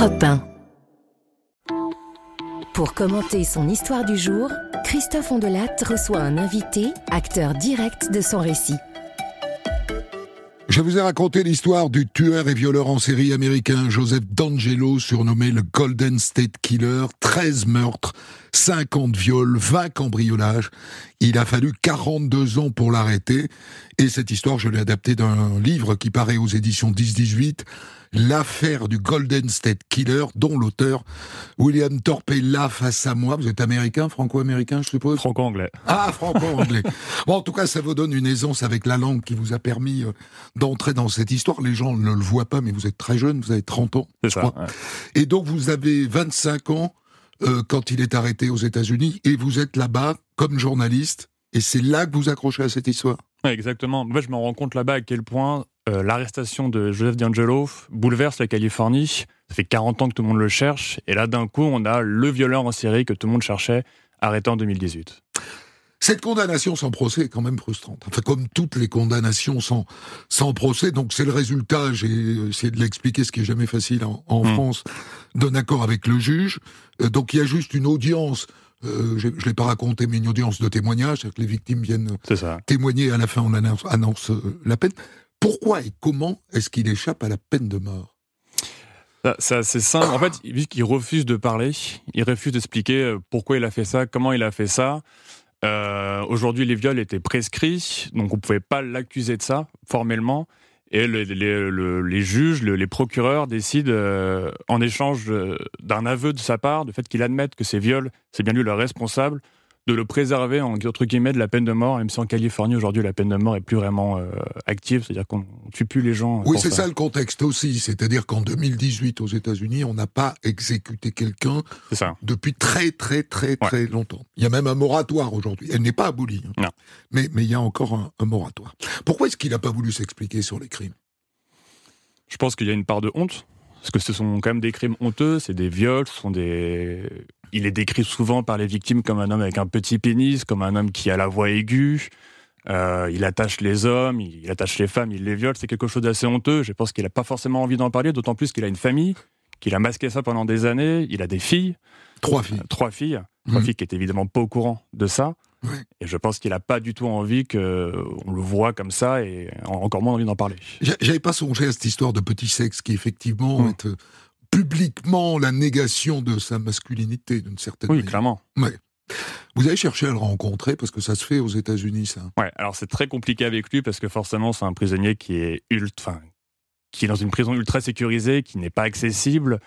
Europe 1. Pour commenter son histoire du jour, Christophe Ondelat reçoit un invité, acteur direct de son récit. Je vous ai raconté l'histoire du tueur et violeur en série américain Joseph D'Angelo, surnommé le Golden State Killer, 13 meurtres, 50 viols, 20 cambriolages. Il a fallu 42 ans pour l'arrêter, et cette histoire, je l'ai adaptée d'un livre qui paraît aux éditions 10-18, l'affaire du Golden State Killer, dont l'auteur William Thorpe est là face à moi. Vous êtes américain, franco-américain, je suppose? Franco-anglais. Ah, franco-anglais. bon, en tout cas, ça vous donne une aisance avec la langue qui vous a permis euh, d'entrer dans cette histoire. Les gens ne le voient pas, mais vous êtes très jeune, vous avez 30 ans, je ça, crois. ouais. Et donc, vous avez 25 ans euh, quand il est arrêté aux États-Unis, et vous êtes là-bas comme journaliste, et c'est là que vous accrochez à cette histoire. Exactement. En fait, je me rends compte là-bas à quel point euh, l'arrestation de Joseph D'Angelo bouleverse la Californie. Ça fait 40 ans que tout le monde le cherche. Et là, d'un coup, on a le violeur en série que tout le monde cherchait, arrêté en 2018. Cette condamnation sans procès est quand même frustrante. Enfin, comme toutes les condamnations sans, sans procès, donc c'est le résultat, j'ai essayé de l'expliquer, ce qui est jamais facile en, en Mm. France, d'un accord avec le juge. Euh, donc il y a juste une audience, euh, je ne l'ai pas raconté, mais une audience de témoignage, c'est-à-dire que les victimes viennent témoigner, et à la fin on annonce, annonce euh, la peine. Pourquoi et comment est-ce qu'il échappe à la peine de mort? C'est assez simple. En fait, vu qu'il refuse de parler, il refuse d'expliquer pourquoi il a fait ça, comment il a fait ça. Euh, Aujourd'hui, les viols étaient prescrits, donc on ne pouvait pas l'accuser de ça formellement. Et le- les, le- les juges, le- les procureurs décident, euh, en échange euh, d'un aveu de sa part, du fait qu'il admette que ces viols, c'est bien lui le responsable, de le préserver en entre guillemets de la peine de mort, même si en Californie aujourd'hui la peine de mort est plus vraiment euh, active, c'est-à-dire qu'on tue plus les gens. Oui, pour c'est ça le contexte aussi, c'est-à-dire qu'en 2018 aux États-Unis, on n'a pas exécuté quelqu'un depuis très très très très longtemps. Il y a même un moratoire aujourd'hui. Elle n'est pas abolie. hein. Non. Mais, mais il y a encore un, un moratoire. Pourquoi est-ce qu'il n'a pas voulu s'expliquer sur les crimes? Je pense qu'il y a une part de honte, parce que ce sont quand même des crimes honteux, c'est des viols, ce sont des... Il est décrit souvent par les victimes comme un homme avec un petit pénis, comme un homme qui a la voix aiguë, euh, il attache les hommes, il attache les femmes, il les viole, c'est quelque chose d'assez honteux, je pense qu'il n'a pas forcément envie d'en parler, d'autant plus qu'il a une famille, qu'il a masqué ça pendant des années, il a des filles, Trois filles. euh, trois filles, trois Mhm. filles qui étaient évidemment pas au courant de ça, et je pense qu'il n'a pas du tout envie qu'on le voit comme ça, et encore moins envie d'en parler. J'a- J'avais pas songé à cette histoire de petit sexe qui effectivement Mm. est euh, publiquement la négation de sa masculinité d'une certaine Oui, manière. clairement. Vous avez cherché à le rencontrer parce que ça se fait aux États-Unis, ça. Ouais, alors c'est très compliqué avec lui parce que forcément c'est un prisonnier qui est ultra, qui est dans une prison ultra sécurisée, qui n'est pas accessible.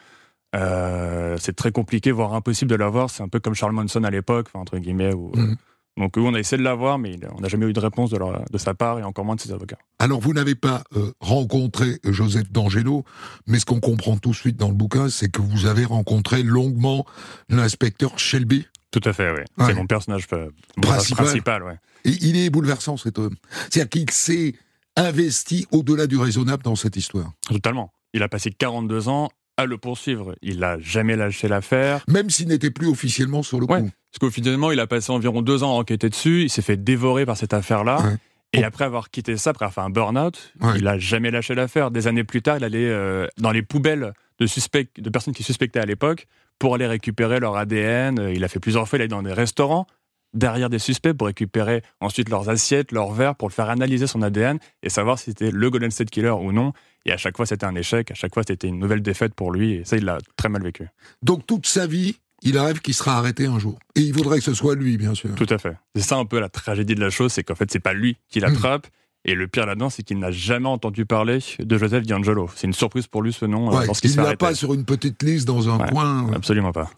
Euh, c'est très compliqué, voire impossible de l'avoir. C'est un peu comme Charles Manson à l'époque, enfin, entre guillemets. Où, euh, Mhm. Donc on a essayé de l'avoir, mais on n'a jamais eu de réponse de, leur- de sa part et encore moins de ses avocats. Alors, vous n'avez pas euh, rencontré Joseph D'Angelo, mais ce qu'on comprend tout de suite dans le bouquin, c'est que vous avez rencontré longuement l'inspecteur Shelby. Tout à fait, oui. Ouais. C'est mon personnage, euh, Principal. principal. ouais. Et il est bouleversant, cet homme. C'est-à-dire qu'il s'est investi au-delà du raisonnable dans cette histoire. Totalement. Il a passé 42 ans à le poursuivre. Il n'a jamais lâché l'affaire. Même s'il n'était plus officiellement sur le Ouais. coup. Parce qu'au finalement, il a passé environ deux ans à enquêter dessus. Il s'est fait dévorer par cette affaire-là. Ouais. Et après avoir quitté ça, après avoir fait un burn-out, Ouais. il a jamais lâché l'affaire. Des années plus tard, il allait euh, dans les poubelles de, suspects, de personnes qui suspectaient à l'époque pour aller récupérer leur ADN. Euh, Il a fait plusieurs fois, il est dans des restaurants derrière des suspects pour récupérer ensuite leurs assiettes, leurs verres, pour le faire analyser son ADN et savoir si c'était le Golden State Killer ou non. Et à chaque fois, c'était un échec. À chaque fois, c'était une nouvelle défaite pour lui. Et ça, il l'a très mal vécu. Donc, toute sa vie, il rêve qu'il sera arrêté un jour. Et il voudrait que ce soit lui, bien sûr. Tout à fait. C'est ça un peu la tragédie de la chose, c'est qu'en fait, c'est pas lui qui l'attrape. Et le pire là-dedans, c'est qu'il n'a jamais entendu parler de Joseph D'Angelo. C'est une surprise pour lui ce nom. euh, Ouais, lorsqu'il il l'a pas sur une petite liste dans un Ouais. coin. Absolument pas.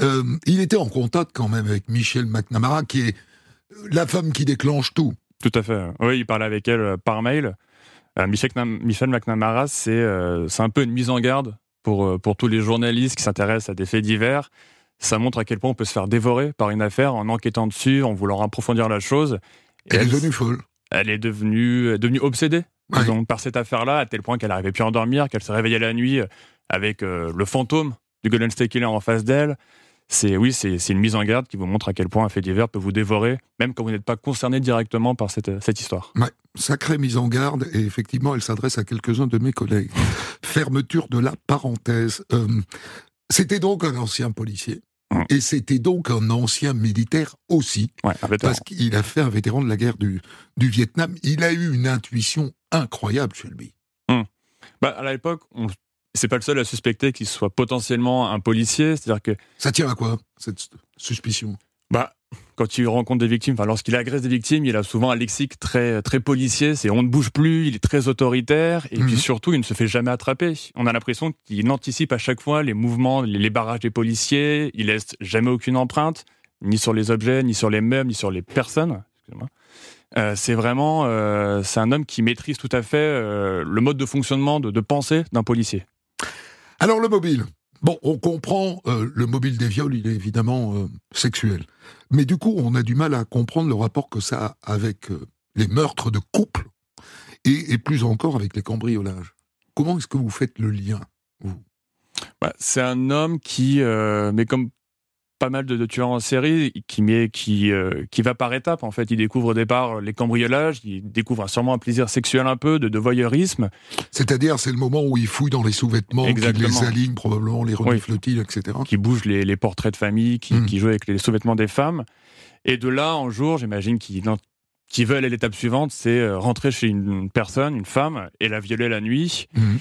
Euh, il était en contact quand même avec Michelle McNamara, qui est la femme qui déclenche tout. Tout à fait. Oui, il parlait avec elle euh, par mail. Euh, Michel, Kna- Michel McNamara, c'est euh, c'est un peu une mise en garde pour, pour tous les journalistes qui s'intéressent à des faits divers. Ça montre à quel point on peut se faire dévorer par une affaire en enquêtant dessus, en voulant approfondir la chose. Et Elle est devenue folle. Elle est devenue, euh, devenue obsédée Ouais. par cette affaire-là, à tel point qu'elle n'arrivait plus à endormir, qu'elle se réveillait la nuit euh, avec euh, le fantôme du Golden State Killer en face d'elle. c'est oui, c'est une mise en garde qui vous montre à quel point un fait divers peut vous dévorer, même quand vous n'êtes pas concerné directement par cette, cette histoire. Ouais, sacrée mise en garde, et effectivement, elle s'adresse à quelques-uns de mes collègues. Fermeture de la parenthèse. Euh, c'était donc un ancien policier. Mmh. Et c'était donc un ancien militaire aussi, Ouais, parce qu'il a fait un vétéran de la guerre du, du Vietnam. Il a eu une intuition incroyable, Shelby. Bah, à l'époque, on- c'est pas le seul à suspecter qu'il soit potentiellement un policier. C'est-à-dire que Ça tient à quoi, cette suspicion? Bah, quand il rencontre des victimes, enfin, lorsqu'il agresse des victimes, il a souvent un lexique très, très policier. C'est on ne bouge plus, il est très autoritaire. Et Mhm. puis surtout, il ne se fait jamais attraper. On a l'impression qu'il anticipe à chaque fois les mouvements, les, barrages des policiers. Il laisse jamais aucune empreinte, ni sur les objets, ni sur les meubles, ni sur les personnes. Euh, c'est vraiment, euh, c'est un homme qui maîtrise tout à fait euh, le mode de fonctionnement, de, de pensée d'un policier. Alors le mobile. Bon, on comprend euh, le mobile des viols, il est évidemment euh, sexuel. Mais du coup, on a du mal à comprendre le rapport que ça a avec euh, les meurtres de couple et, plus encore avec les cambriolages. Comment est-ce que vous faites le lien vous? Bah, c'est un homme qui, mais comme pas mal de, de tueurs en série, qui, met, qui, euh, qui va par étapes. En fait, il découvre au départ les cambriolages, il découvre sûrement un plaisir sexuel un peu, de, de voyeurisme. C'est-à-dire, c'est le moment où il fouille dans les sous-vêtements, qu'il Exactement. les aligne probablement, les renifle-t-il, etc. qui bouge les, les portraits de famille, qui, Mm. qui joue avec les sous-vêtements des femmes. Et de là, un jour, j'imagine qu'il qui veut aller à l'étape suivante, c'est euh, rentrer chez une personne, une femme, et la violer la nuit. Mhm.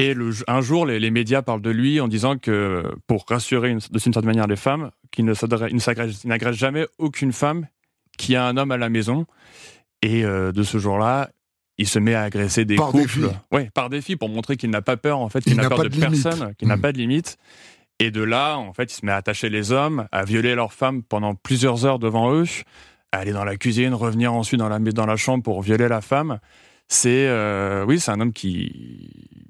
Et le, un jour, les, les médias parlent de lui en disant que, pour rassurer une- de une certaine manière les femmes, qu'il n'agresse jamais aucune femme qui a un homme à la maison. Et euh, de ce jour-là, il se met à agresser des Par couples. défi. Ouais, par défi, pour montrer qu'il n'a pas peur, en fait, Il qu'il n'a peur pas de, personne, qu'il n'a Mm. pas de limite. Et de là, en fait, il se met à attacher les hommes, à violer leurs femmes pendant plusieurs heures devant eux, à aller dans la cuisine, revenir ensuite dans la, dans la chambre pour violer la femme. C'est, euh, oui, c'est un homme qui,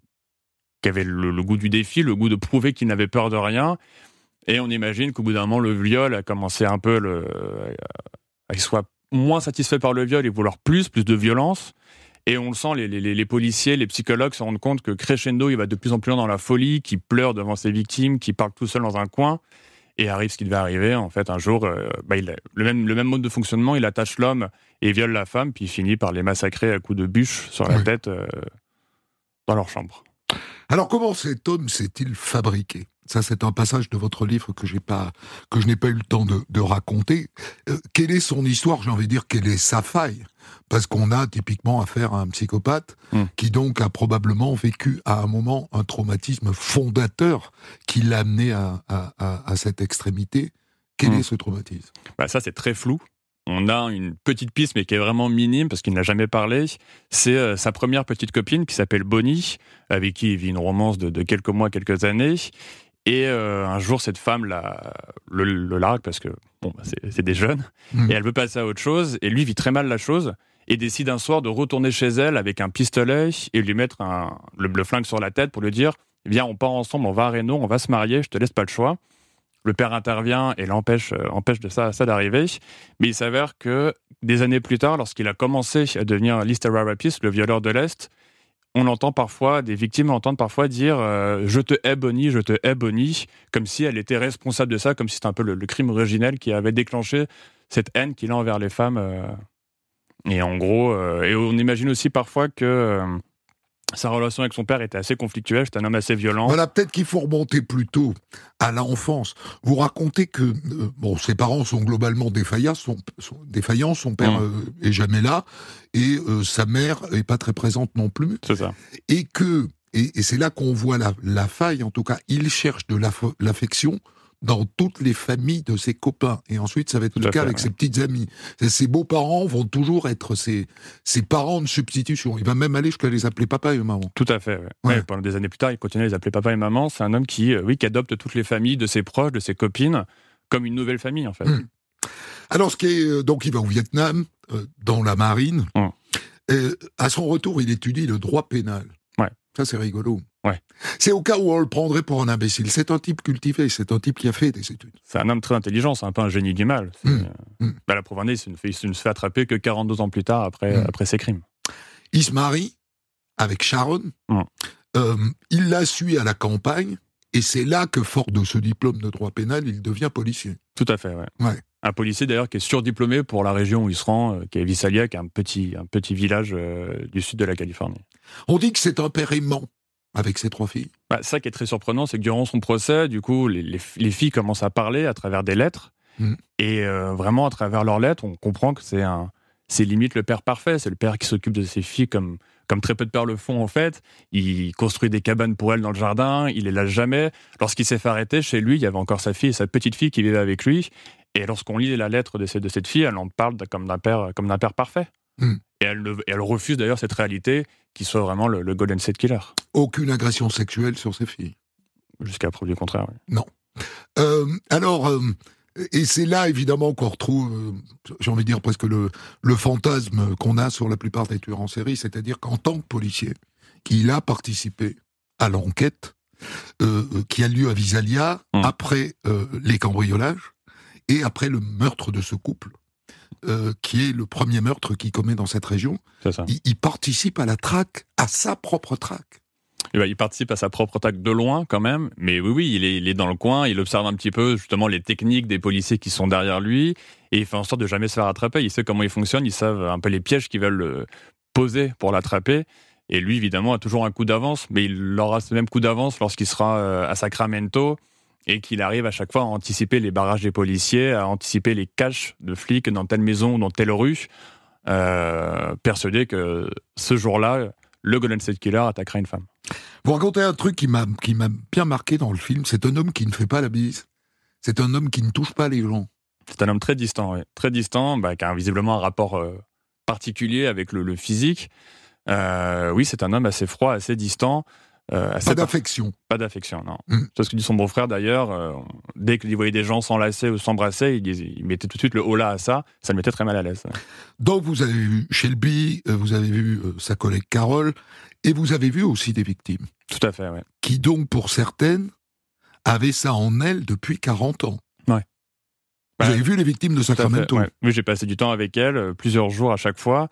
qui avait le, le goût du défi, le goût de prouver qu'il n'avait peur de rien. Et on imagine qu'au bout d'un moment, le viol a commencé un peu le, à qu'il soit moins satisfait par le viol et vouloir plus, plus de violence. Et on le sent, les, les, les policiers, les psychologues se rendent compte que crescendo, il va de plus en plus loin dans la folie, qu'il pleure devant ses victimes, qu'il parle tout seul dans un coin. Et arrive ce qui devait arriver. En fait, un jour, euh, bah, il a le, même, le même mode de fonctionnement, il attache l'homme et viole la femme, puis il finit par les massacrer à coups de bûche sur la Oui. tête euh, dans leur chambre. Alors comment cet homme s'est-il fabriqué? Ça, c'est un passage de votre livre que j'ai pas, que je n'ai pas eu le temps de, de raconter. Euh, quelle est son histoire? J'ai envie de dire quelle est sa faille? Parce qu'on a typiquement affaire à un psychopathe Hmm. qui donc a probablement vécu à un moment un traumatisme fondateur qui l'a amené à, à- à- à cette extrémité. Quel Hmm. est ce traumatisme? Bah, ça, c'est très flou. On a une petite piste, mais qui est vraiment minime, parce qu'il n'a jamais parlé. C'est euh, sa première petite copine, qui s'appelle Bonnie, avec qui il vit une romance de, de quelques mois, quelques années. Et euh, un jour, cette femme la, le, le largue, parce que bon, bah, c'est des jeunes, Hmm. et elle veut passer à autre chose. Et lui vit très mal la chose, et décide un soir de retourner chez elle avec un pistolet et lui mettre un, le, le flingue sur la tête pour lui dire Viens, on part ensemble, on va à Reno, on va se marier, je te laisse pas le choix. Le père intervient et l'empêche euh, de ça, d'arriver. Mais il s'avère que des années plus tard, lorsqu'il a commencé à devenir Lister Rapist, le violeur de l'Est, on entend parfois, des victimes entendent parfois dire euh, Je te hais, Bonnie, je te hais, Bonnie, comme si elle était responsable de ça, comme si c'était un peu le, crime originel qui avait déclenché cette haine qu'il a envers les femmes. euh. Et en gros, et on imagine aussi parfois que sa relation avec son père était assez conflictuelle, c'était un homme assez violent. Voilà, peut-être qu'il faut remonter plutôt à l'enfance. Vous racontez que euh, bon, ses parents sont globalement défaillants, son, son- défaillants, son père Mm. euh, est jamais là, et euh, sa mère est pas très présente non plus, C'est ça. et que et, et c'est là qu'on voit la, la faille. En tout cas, il cherche de l'aff- l'affection dans toutes les familles de ses copains, et ensuite ça va être Tout le cas fait, avec ouais. ses petites amies. Ses beaux-parents vont toujours être ses, ses parents de substitution. Il va même aller jusqu'à les appeler papa et maman. Tout à fait. ouais. Ouais. Ouais, pendant des années plus tard, il continue à les appeler papa et maman. C'est un homme qui, euh, oui, qui adopte toutes les familles de ses proches, de ses copines, comme une nouvelle famille, en fait. Mm. Alors, ce qui est, euh, donc, il va au Vietnam, euh, dans la marine. Mm. Euh, à son retour, il étudie le droit pénal. Ça, c'est rigolo. Ouais. C'est au cas où on le prendrait pour un imbécile. C'est un type cultivé, c'est un type qui a fait des études. C'est un homme très intelligent, c'est un peu un génie du mal. C'est, Mm. euh, Mm. bah, la est, il ne se fait attraper que 42 ans plus tard après, Mm. après ses crimes. Il se marie avec Sharon. Euh, il la suit à la campagne. Et c'est là que, fort de ce diplôme de droit pénal, il devient policier. Tout à fait, ouais. Ouais. Un policier d'ailleurs qui est surdiplômé pour la région où il se rend, euh, qui est Visalia, qui est un petit, un petit village euh, du sud de la Californie. On dit que c'est un père aimant avec ses trois filles. Bah, ça qui est très surprenant, c'est que durant son procès, du coup, les, les- les filles commencent à parler à travers des lettres. Mhm. Et euh, vraiment, à travers leurs lettres, on comprend que c'est un, c'est limite le père parfait. C'est le père qui s'occupe de ses filles comme, comme très peu de pères le font en fait. Il construit des cabanes pour elles dans le jardin. Il les lâche jamais. Lorsqu'il s'est fait arrêter, chez lui, il y avait encore sa fille et sa petite fille qui vivaient avec lui. Et lorsqu'on lit la lettre de, cette- de cette fille, elle en parle comme d'un père, comme d'un père parfait. Mhm. Et elle, ne- et elle refuse d'ailleurs cette réalité qui soit vraiment le, le Golden State Killer. Aucune agression sexuelle sur ses filles. Jusqu'à preuve du contraire. oui. Euh, alors, euh, et c'est là évidemment qu'on retrouve, euh, j'ai envie de dire presque le, le fantasme qu'on a sur la plupart des tueurs en série, c'est-à-dire qu'en tant que policier, il a participé à l'enquête qui a lieu à Visalia Mm. après les cambriolages et après le meurtre de ce couple, euh, qui est le premier meurtre qu'il commet dans cette région. Ça. Il, il participe à la traque, à sa propre traque. Et bah, il participe à sa propre attaque de loin quand même, mais oui, oui, il est, il est dans le coin, il observe un petit peu justement les techniques des policiers qui sont derrière lui, et il fait en sorte de jamais se faire attraper. Il sait comment il fonctionne, ils savent un peu les pièges qu'ils veulent euh, poser pour l'attraper. Et lui, évidemment, a toujours un coup d'avance, mais il aura ce même coup d'avance lorsqu'il sera euh, à Sacramento et qu'il arrive à chaque fois à anticiper les barrages des policiers, à anticiper les caches de flics dans telle maison ou dans telle rue, euh, persuadé que ce jour-là, le Golden State Killer attaquera une femme. Vous racontez un truc qui m'a qui m'a bien marqué dans le film. C'est un homme qui ne fait pas la bise. C'est un homme qui ne touche pas les gens. C'est un homme très distant, ouais. très distant, bah, qui a visiblement un rapport euh, particulier avec le, le physique. Euh, oui, c'est un homme assez froid, assez distant, euh, Pas d'affection. pas d'affection, non. C'est ce que dit son beau-frère d'ailleurs. euh, dès qu'il voyait des gens s'enlacer ou s'embrasser, il, mettait tout de suite le haut-là à ça. Ça le mettait très mal à l'aise. Donc vous avez vu Shelby, euh, vous avez vu euh, sa collègue Carole, et vous avez vu aussi des victimes Tout à fait, ouais. qui donc pour certaines avaient ça en elles depuis 40 ans. Ouais. Vous Ouais. avez vu les victimes de Sacramento ouais. Oui, j'ai passé du temps avec elle, euh, plusieurs jours à chaque fois.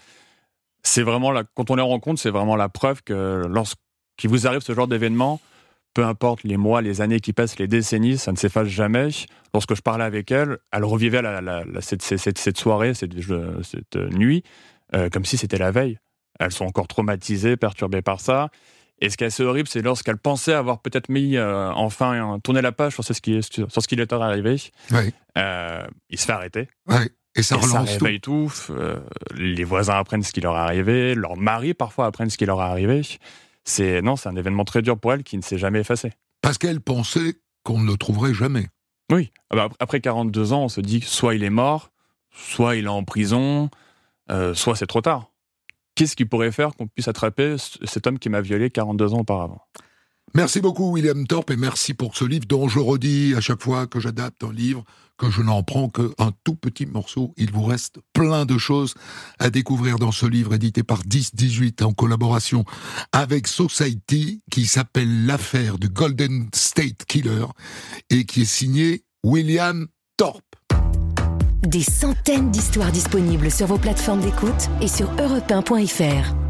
C'est vraiment la, quand on les rencontre, c'est vraiment la preuve que lorsqu'il vous arrive ce genre d'événement, peu importe les mois, les années qui passent, les décennies, ça ne s'efface jamais. Lorsque je parlais avec elle, elle revivait la- la- la- cette, cette- cette soirée, cette, cette nuit, euh, comme si c'était la veille. Elles sont encore traumatisées, perturbées par ça. Et ce qui est assez horrible, c'est lorsqu'elle pensait avoir peut-être mis euh, enfin euh, tourné la page sur ce qui, sur ce qui lui est arrivé, euh, il se fait arrêter. Et ça Et ça relance tout. réveille tout. euh, les voisins apprennent ce qui leur est arrivé, leurs maris parfois apprennent ce qui leur est arrivé. C'est non, c'est un événement très dur pour elle qui ne s'est jamais effacé. Parce qu'elle pensait qu'on ne le trouverait jamais. Oui. Ah bah, après 42 ans, on se dit soit il est mort, soit il est en prison, euh, soit c'est trop tard. Qu'est-ce qui pourrait faire qu'on puisse attraper cet homme qui m'a violé 42 ans auparavant? Merci beaucoup William Thorpe et merci pour ce livre dont je redis à chaque fois que j'adapte un livre que je n'en prends qu'un tout petit morceau. Il vous reste plein de choses à découvrir dans ce livre édité par 1018 en collaboration avec Society qui s'appelle L'affaire du Golden State Killer et qui est signé William Thorpe. Des centaines d'histoires disponibles sur vos plateformes d'écoute et sur europe1.fr.